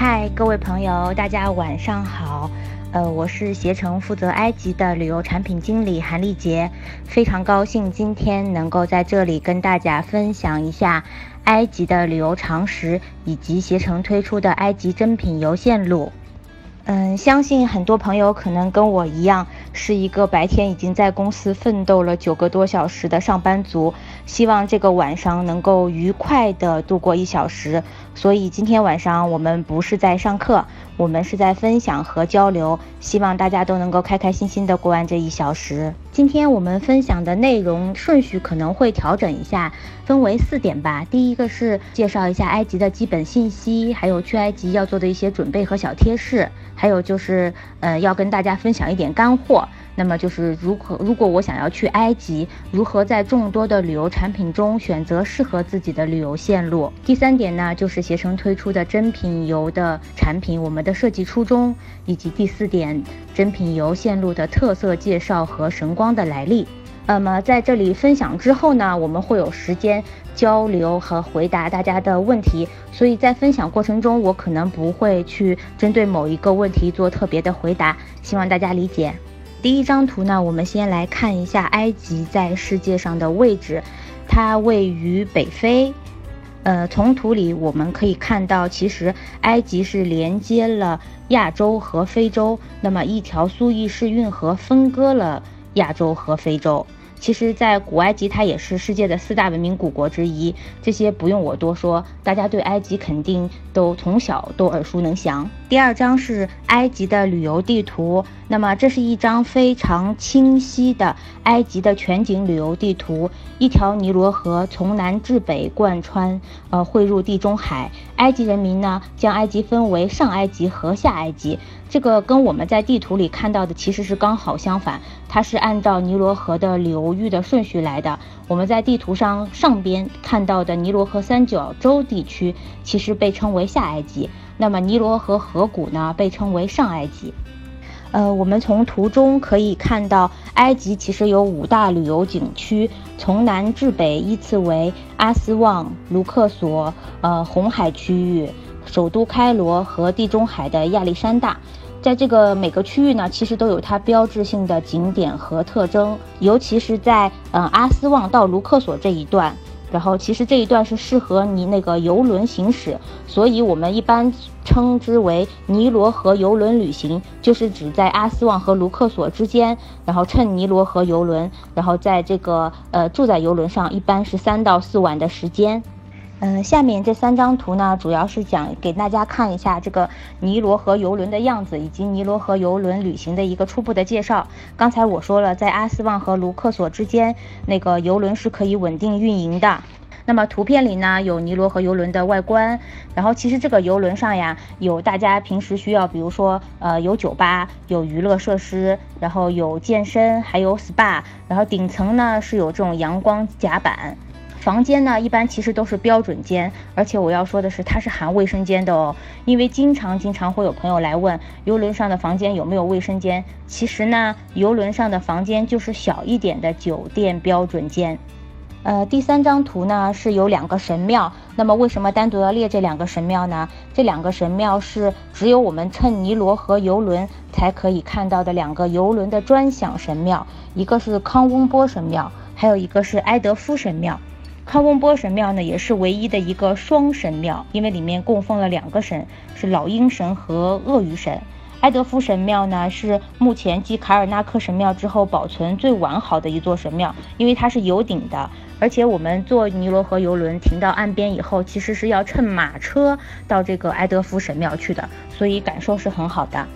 嗨，各位朋友，大家晚上好。呃，我是携程负责埃及的旅游产品经理韩丽杰，非常高兴今天能够在这里跟大家分享一下埃及的旅游常识，以及携程推出的埃及珍品游线路。嗯，相信很多朋友可能跟我一样，是一个白天已经在公司奋斗了九个多小时的上班族，希望这个晚上能够愉快地度过一小时。所以今天晚上我们不是在上课，我们是在分享和交流，希望大家都能够开开心心的过完这一小时。今天我们分享的内容顺序可能会调整一下，分为四点吧。第一个是介绍一下埃及的基本信息，还有去埃及要做的一些准备和小贴士。还有就是，呃，要跟大家分享一点干货。那么就是如何，如果我想要去埃及，如何在众多的旅游产品中选择适合自己的旅游线路。第三点呢，就是携程推出的珍品游的产品，我们的设计初衷，以及第四点，珍品游线路的特色介绍和神光的来历。那么在这里分享之后呢，我们会有时间交流和回答大家的问题，所以在分享过程中，我可能不会去针对某一个问题做特别的回答，希望大家理解。第一张图呢，我们先来看一下埃及在世界上的位置，它位于北非。呃，从图里我们可以看到，其实埃及是连接了亚洲和非洲，那么一条苏伊士运河分割了亚洲和非洲。其实，在古埃及，它也是世界的四大文明古国之一。这些不用我多说，大家对埃及肯定都从小都耳熟能详。第二张是埃及的旅游地图，那么这是一张非常清晰的埃及的全景旅游地图。一条尼罗河从南至北贯穿，呃，汇入地中海。埃及人民呢，将埃及分为上埃及和下埃及。这个跟我们在地图里看到的其实是刚好相反，它是按照尼罗河的流域的顺序来的。我们在地图上上边看到的尼罗河三角洲地区，其实被称为下埃及，那么尼罗河河谷呢，被称为上埃及。呃，我们从图中可以看到，埃及其实有五大旅游景区，从南至北依次为阿斯旺、卢克索、呃红海区域。首都开罗和地中海的亚历山大，在这个每个区域呢，其实都有它标志性的景点和特征，尤其是在嗯阿斯旺到卢克索这一段，然后其实这一段是适合你那个游轮行驶，所以我们一般称之为尼罗河游轮旅行，就是指在阿斯旺和卢克索之间，然后乘尼罗河游轮，然后在这个呃住在游轮上，一般是三到四晚的时间。嗯，下面这三张图呢，主要是讲给大家看一下这个尼罗河游轮的样子，以及尼罗河游轮旅行的一个初步的介绍。刚才我说了，在阿斯旺和卢克索之间，那个游轮是可以稳定运营的。那么图片里呢，有尼罗河游轮的外观，然后其实这个游轮上呀，有大家平时需要，比如说，呃，有酒吧，有娱乐设施，然后有健身，还有 SPA，然后顶层呢是有这种阳光甲板。房间呢，一般其实都是标准间，而且我要说的是，它是含卫生间的哦。因为经常经常会有朋友来问，游轮上的房间有没有卫生间？其实呢，游轮上的房间就是小一点的酒店标准间。呃，第三张图呢是有两个神庙，那么为什么单独要列这两个神庙呢？这两个神庙是只有我们乘尼罗河游轮才可以看到的两个游轮的专享神庙，一个是康翁波神庙，还有一个是埃德夫神庙。康翁波神庙呢，也是唯一的一个双神庙，因为里面供奉了两个神，是老鹰神和鳄鱼神。埃德夫神庙呢，是目前继卡尔纳克神庙之后保存最完好的一座神庙，因为它是有顶的，而且我们坐尼罗河游轮停到岸边以后，其实是要乘马车到这个埃德夫神庙去的，所以感受是很好的。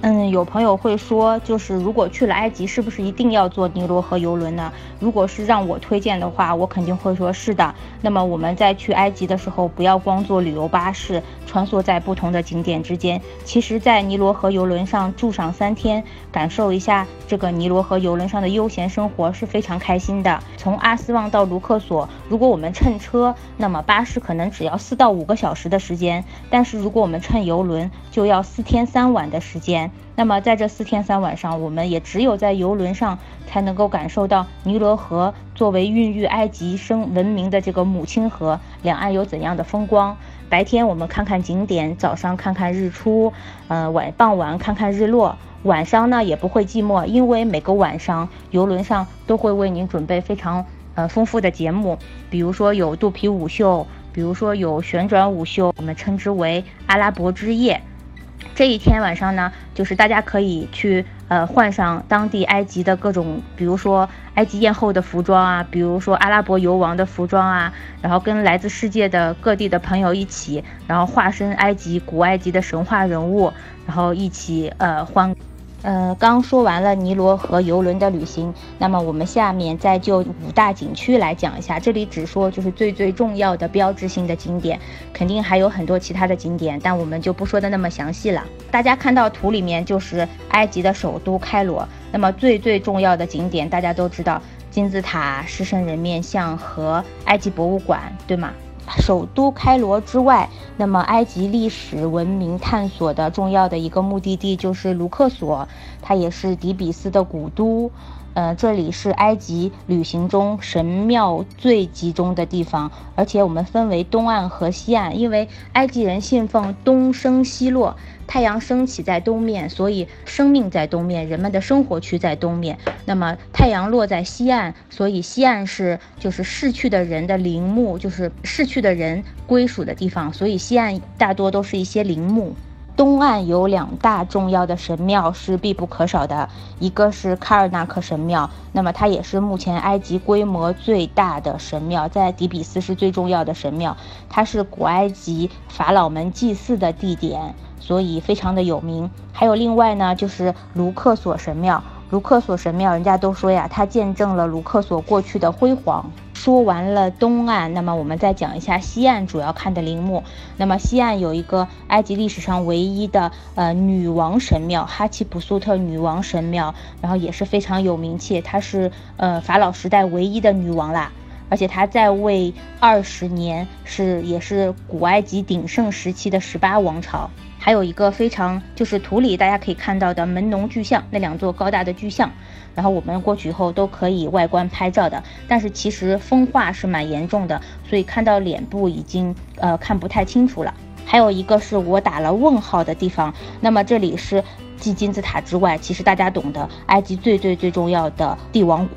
嗯，有朋友会说，就是如果去了埃及，是不是一定要坐尼罗河游轮呢？如果是让我推荐的话，我肯定会说是的。那么我们在去埃及的时候，不要光坐旅游巴士穿梭在不同的景点之间。其实，在尼罗河游轮上住上三天，感受一下这个尼罗河游轮上的悠闲生活是非常开心的。从阿斯旺到卢克索，如果我们乘车，那么巴士可能只要四到五个小时的时间，但是如果我们乘游轮，就要四天三晚的时间。那么在这四天三晚上，我们也只有在游轮上才能够感受到尼罗河作为孕育埃及生文明的这个母亲河，两岸有怎样的风光。白天我们看看景点，早上看看日出，呃晚傍晚看看日落，晚上呢也不会寂寞，因为每个晚上游轮上都会为您准备非常呃丰富的节目，比如说有肚皮舞秀，比如说有旋转舞秀，我们称之为阿拉伯之夜。这一天晚上呢，就是大家可以去呃换上当地埃及的各种，比如说埃及艳后的服装啊，比如说阿拉伯游王的服装啊，然后跟来自世界的各地的朋友一起，然后化身埃及古埃及的神话人物，然后一起呃欢。呃，刚说完了尼罗河游轮的旅行，那么我们下面再就五大景区来讲一下。这里只说就是最最重要的标志性的景点，肯定还有很多其他的景点，但我们就不说的那么详细了。大家看到图里面就是埃及的首都开罗，那么最最重要的景点大家都知道，金字塔、狮身人面像和埃及博物馆，对吗？首都开罗之外，那么埃及历史文明探索的重要的一个目的地就是卢克索，它也是底比斯的古都。呃，这里是埃及旅行中神庙最集中的地方，而且我们分为东岸和西岸，因为埃及人信奉东升西落，太阳升起在东面，所以生命在东面，人们的生活区在东面。那么太阳落在西岸，所以西岸是就是逝去的人的陵墓，就是逝去的人归属的地方，所以西岸大多都是一些陵墓。东岸有两大重要的神庙是必不可少的，一个是卡尔纳克神庙，那么它也是目前埃及规模最大的神庙，在底比斯是最重要的神庙，它是古埃及法老们祭祀的地点，所以非常的有名。还有另外呢，就是卢克索神庙，卢克索神庙，人家都说呀，它见证了卢克索过去的辉煌。说完了东岸，那么我们再讲一下西岸主要看的陵墓。那么西岸有一个埃及历史上唯一的呃女王神庙哈奇普苏特女王神庙，然后也是非常有名气，她是呃法老时代唯一的女王啦，而且她在位二十年，是也是古埃及鼎盛时期的十八王朝。还有一个非常就是图里大家可以看到的门农巨像，那两座高大的巨像。然后我们过去以后都可以外观拍照的，但是其实风化是蛮严重的，所以看到脸部已经呃看不太清楚了。还有一个是我打了问号的地方，那么这里是继金字塔之外，其实大家懂得埃及最最最重要的帝王谷。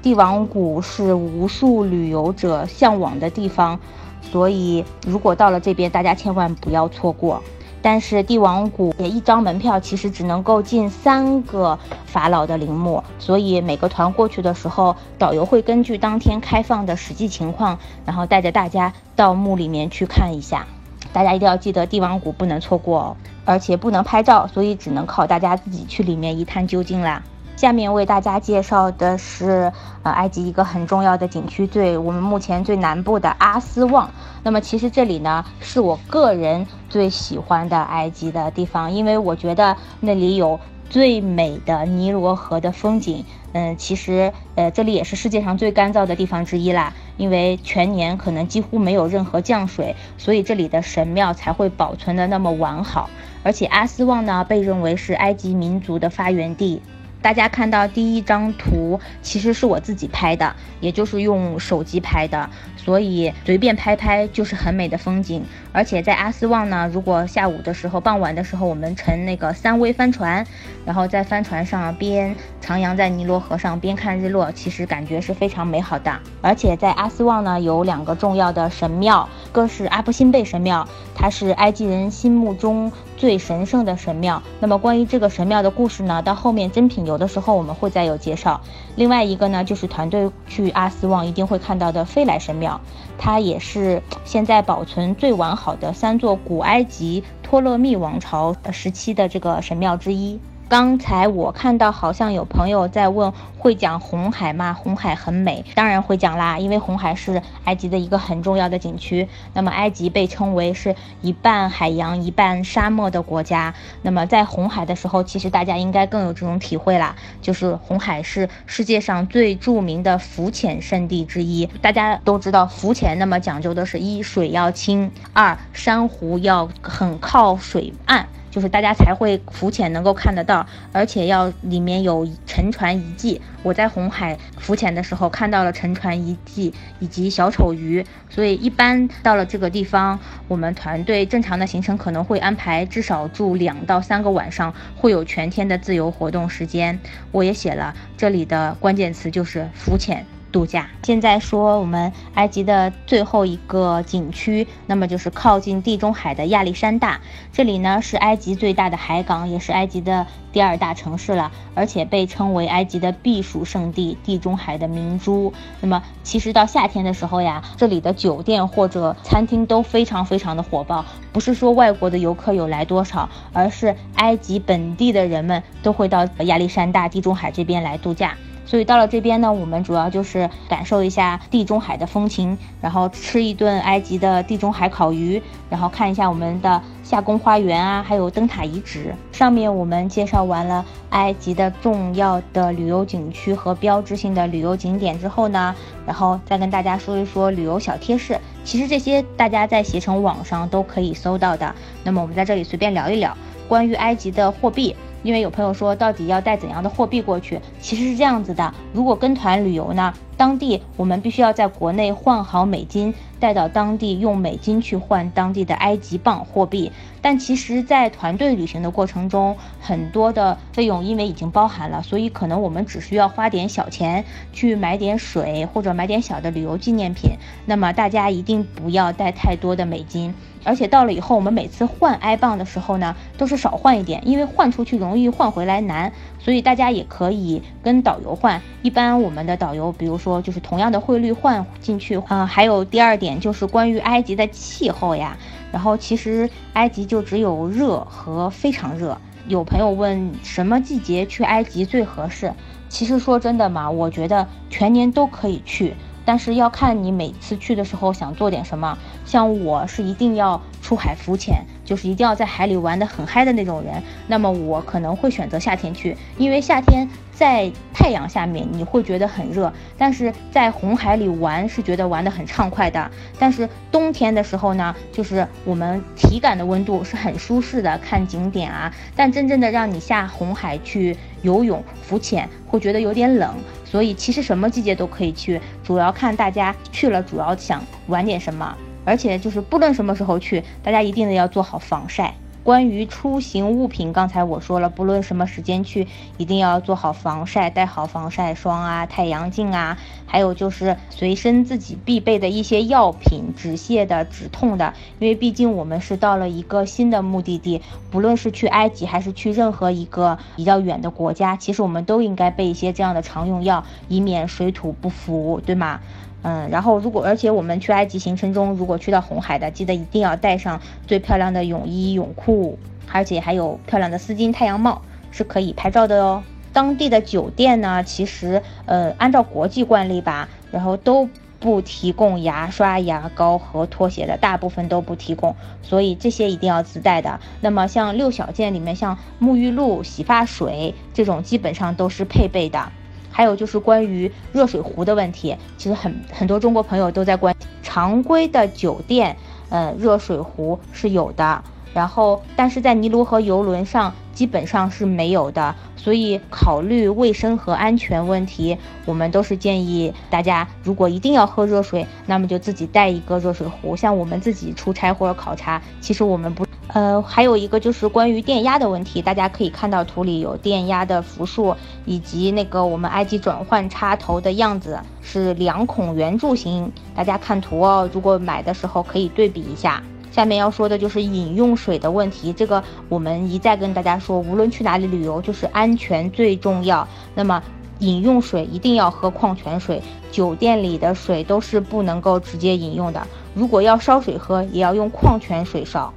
帝王谷是无数旅游者向往的地方，所以如果到了这边，大家千万不要错过。但是帝王谷也一张门票其实只能够进三个法老的陵墓，所以每个团过去的时候，导游会根据当天开放的实际情况，然后带着大家到墓里面去看一下。大家一定要记得帝王谷不能错过哦，而且不能拍照，所以只能靠大家自己去里面一探究竟啦。下面为大家介绍的是，呃，埃及一个很重要的景区，最我们目前最南部的阿斯旺。那么其实这里呢，是我个人最喜欢的埃及的地方，因为我觉得那里有最美的尼罗河的风景。嗯，其实，呃，这里也是世界上最干燥的地方之一啦，因为全年可能几乎没有任何降水，所以这里的神庙才会保存的那么完好。而且阿斯旺呢，被认为是埃及民族的发源地。大家看到第一张图，其实是我自己拍的，也就是用手机拍的，所以随便拍拍就是很美的风景。而且在阿斯旺呢，如果下午的时候、傍晚的时候，我们乘那个三桅帆船，然后在帆船上边徜徉在尼罗河上边看日落，其实感觉是非常美好的。而且在阿斯旺呢，有两个重要的神庙，一个是阿布辛贝神庙，它是埃及人心目中最神圣的神庙。那么关于这个神庙的故事呢，到后面珍品。有的时候我们会再有介绍。另外一个呢，就是团队去阿斯旺一定会看到的飞来神庙，它也是现在保存最完好的三座古埃及托勒密王朝时期的这个神庙之一。刚才我看到好像有朋友在问，会讲红海吗？红海很美，当然会讲啦，因为红海是埃及的一个很重要的景区。那么埃及被称为是一半海洋一半沙漠的国家。那么在红海的时候，其实大家应该更有这种体会啦，就是红海是世界上最著名的浮潜圣地之一。大家都知道浮潜，那么讲究的是一水要清，二珊瑚要很靠水岸。就是大家才会浮潜能够看得到，而且要里面有沉船遗迹。我在红海浮潜的时候看到了沉船遗迹以及小丑鱼，所以一般到了这个地方，我们团队正常的行程可能会安排至少住两到三个晚上，会有全天的自由活动时间。我也写了这里的关键词就是浮潜。度假。现在说我们埃及的最后一个景区，那么就是靠近地中海的亚历山大。这里呢是埃及最大的海港，也是埃及的第二大城市了，而且被称为埃及的避暑胜地、地中海的明珠。那么其实到夏天的时候呀，这里的酒店或者餐厅都非常非常的火爆。不是说外国的游客有来多少，而是埃及本地的人们都会到亚历山大、地中海这边来度假。所以到了这边呢，我们主要就是感受一下地中海的风情，然后吃一顿埃及的地中海烤鱼，然后看一下我们的夏宫花园啊，还有灯塔遗址。上面我们介绍完了埃及的重要的旅游景区和标志性的旅游景点之后呢，然后再跟大家说一说旅游小贴士。其实这些大家在携程网上都可以搜到的。那么我们在这里随便聊一聊关于埃及的货币。因为有朋友说，到底要带怎样的货币过去？其实是这样子的，如果跟团旅游呢，当地我们必须要在国内换好美金，带到当地用美金去换当地的埃及镑货币。但其实，在团队旅行的过程中，很多的费用因为已经包含了，所以可能我们只需要花点小钱去买点水或者买点小的旅游纪念品。那么大家一定不要带太多的美金。而且到了以后，我们每次换埃镑的时候呢，都是少换一点，因为换出去容易换回来难，所以大家也可以跟导游换。一般我们的导游，比如说就是同样的汇率换进去啊。还有第二点就是关于埃及的气候呀，然后其实埃及就只有热和非常热。有朋友问什么季节去埃及最合适？其实说真的嘛，我觉得全年都可以去。但是要看你每次去的时候想做点什么，像我是一定要出海浮潜，就是一定要在海里玩的很嗨的那种人，那么我可能会选择夏天去，因为夏天。在太阳下面你会觉得很热，但是在红海里玩是觉得玩得很畅快的。但是冬天的时候呢，就是我们体感的温度是很舒适的，看景点啊。但真正的让你下红海去游泳、浮潜，会觉得有点冷。所以其实什么季节都可以去，主要看大家去了主要想玩点什么。而且就是不论什么时候去，大家一定得要做好防晒。关于出行物品，刚才我说了，不论什么时间去，一定要做好防晒，带好防晒霜啊、太阳镜啊，还有就是随身自己必备的一些药品，止泻的、止痛的，因为毕竟我们是到了一个新的目的地，不论是去埃及还是去任何一个比较远的国家，其实我们都应该备一些这样的常用药，以免水土不服，对吗？嗯，然后如果而且我们去埃及行程中，如果去到红海的，记得一定要带上最漂亮的泳衣泳裤，而且还有漂亮的丝巾太阳帽，是可以拍照的哦。当地的酒店呢，其实呃按照国际惯例吧，然后都不提供牙刷、牙膏和拖鞋的，大部分都不提供，所以这些一定要自带的。那么像六小件里面，像沐浴露、洗发水这种，基本上都是配备的。还有就是关于热水壶的问题，其实很很多中国朋友都在关。常规的酒店，呃，热水壶是有的，然后但是在尼罗河游轮上基本上是没有的，所以考虑卫生和安全问题，我们都是建议大家，如果一定要喝热水，那么就自己带一个热水壶。像我们自己出差或者考察，其实我们不。呃，还有一个就是关于电压的问题，大家可以看到图里有电压的伏数，以及那个我们埃及转换插头的样子是两孔圆柱形，大家看图哦。如果买的时候可以对比一下。下面要说的就是饮用水的问题，这个我们一再跟大家说，无论去哪里旅游，就是安全最重要。那么饮用水一定要喝矿泉水，酒店里的水都是不能够直接饮用的，如果要烧水喝，也要用矿泉水烧。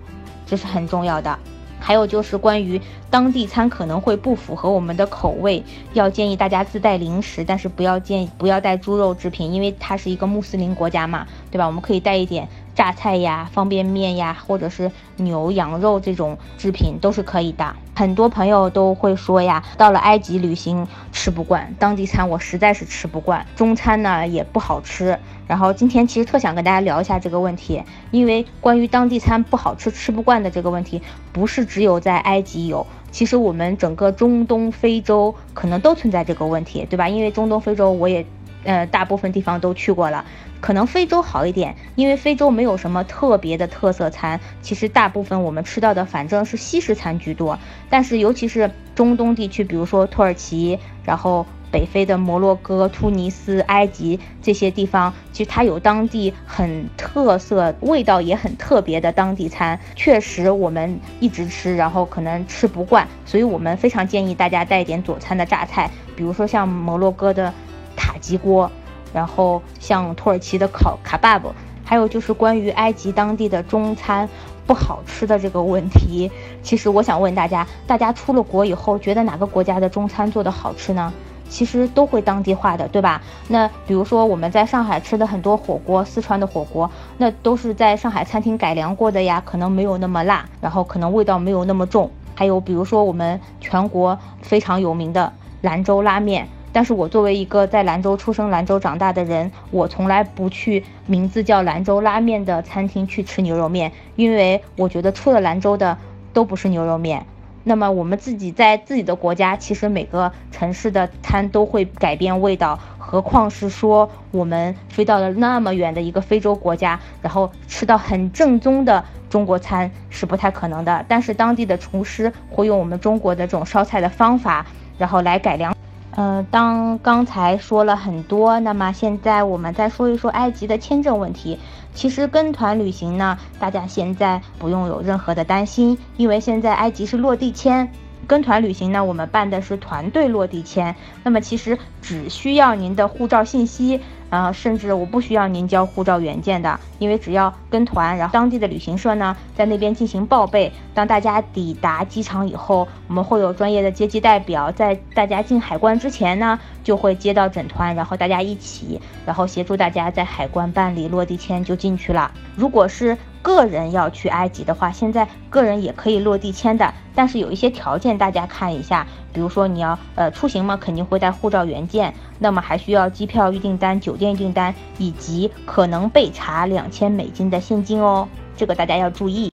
这是很重要的，还有就是关于当地餐可能会不符合我们的口味，要建议大家自带零食，但是不要建议不要带猪肉制品，因为它是一个穆斯林国家嘛，对吧？我们可以带一点榨菜呀、方便面呀，或者是牛羊肉这种制品都是可以的。很多朋友都会说呀，到了埃及旅行吃不惯当地餐，我实在是吃不惯，中餐呢也不好吃。然后今天其实特想跟大家聊一下这个问题，因为关于当地餐不好吃、吃不惯的这个问题，不是只有在埃及有，其实我们整个中东、非洲可能都存在这个问题，对吧？因为中东、非洲我也。呃，大部分地方都去过了，可能非洲好一点，因为非洲没有什么特别的特色餐。其实大部分我们吃到的反正是西式餐居多，但是尤其是中东地区，比如说土耳其，然后北非的摩洛哥、突尼斯、埃及这些地方，其实它有当地很特色、味道也很特别的当地餐。确实我们一直吃，然后可能吃不惯，所以我们非常建议大家带点佐餐的榨菜，比如说像摩洛哥的。塔吉锅，然后像土耳其的烤卡巴布，还有就是关于埃及当地的中餐不好吃的这个问题，其实我想问大家，大家出了国以后，觉得哪个国家的中餐做的好吃呢？其实都会当地化的，对吧？那比如说我们在上海吃的很多火锅，四川的火锅，那都是在上海餐厅改良过的呀，可能没有那么辣，然后可能味道没有那么重。还有比如说我们全国非常有名的兰州拉面。但是我作为一个在兰州出生、兰州长大的人，我从来不去名字叫兰州拉面的餐厅去吃牛肉面，因为我觉得出了兰州的都不是牛肉面。那么我们自己在自己的国家，其实每个城市的餐都会改变味道，何况是说我们飞到了那么远的一个非洲国家，然后吃到很正宗的中国餐是不太可能的。但是当地的厨师会用我们中国的这种烧菜的方法，然后来改良。嗯，当刚才说了很多，那么现在我们再说一说埃及的签证问题。其实跟团旅行呢，大家现在不用有任何的担心，因为现在埃及是落地签。跟团旅行呢，我们办的是团队落地签，那么其实只需要您的护照信息。呃，甚至我不需要您交护照原件的，因为只要跟团，然后当地的旅行社呢在那边进行报备。当大家抵达机场以后，我们会有专业的接机代表，在大家进海关之前呢，就会接到整团，然后大家一起，然后协助大家在海关办理落地签就进去了。如果是个人要去埃及的话，现在个人也可以落地签的，但是有一些条件，大家看一下。比如说你要呃出行嘛，肯定会带护照原件，那么还需要机票预订单、酒店订单以及可能被查两千美金的现金哦，这个大家要注意。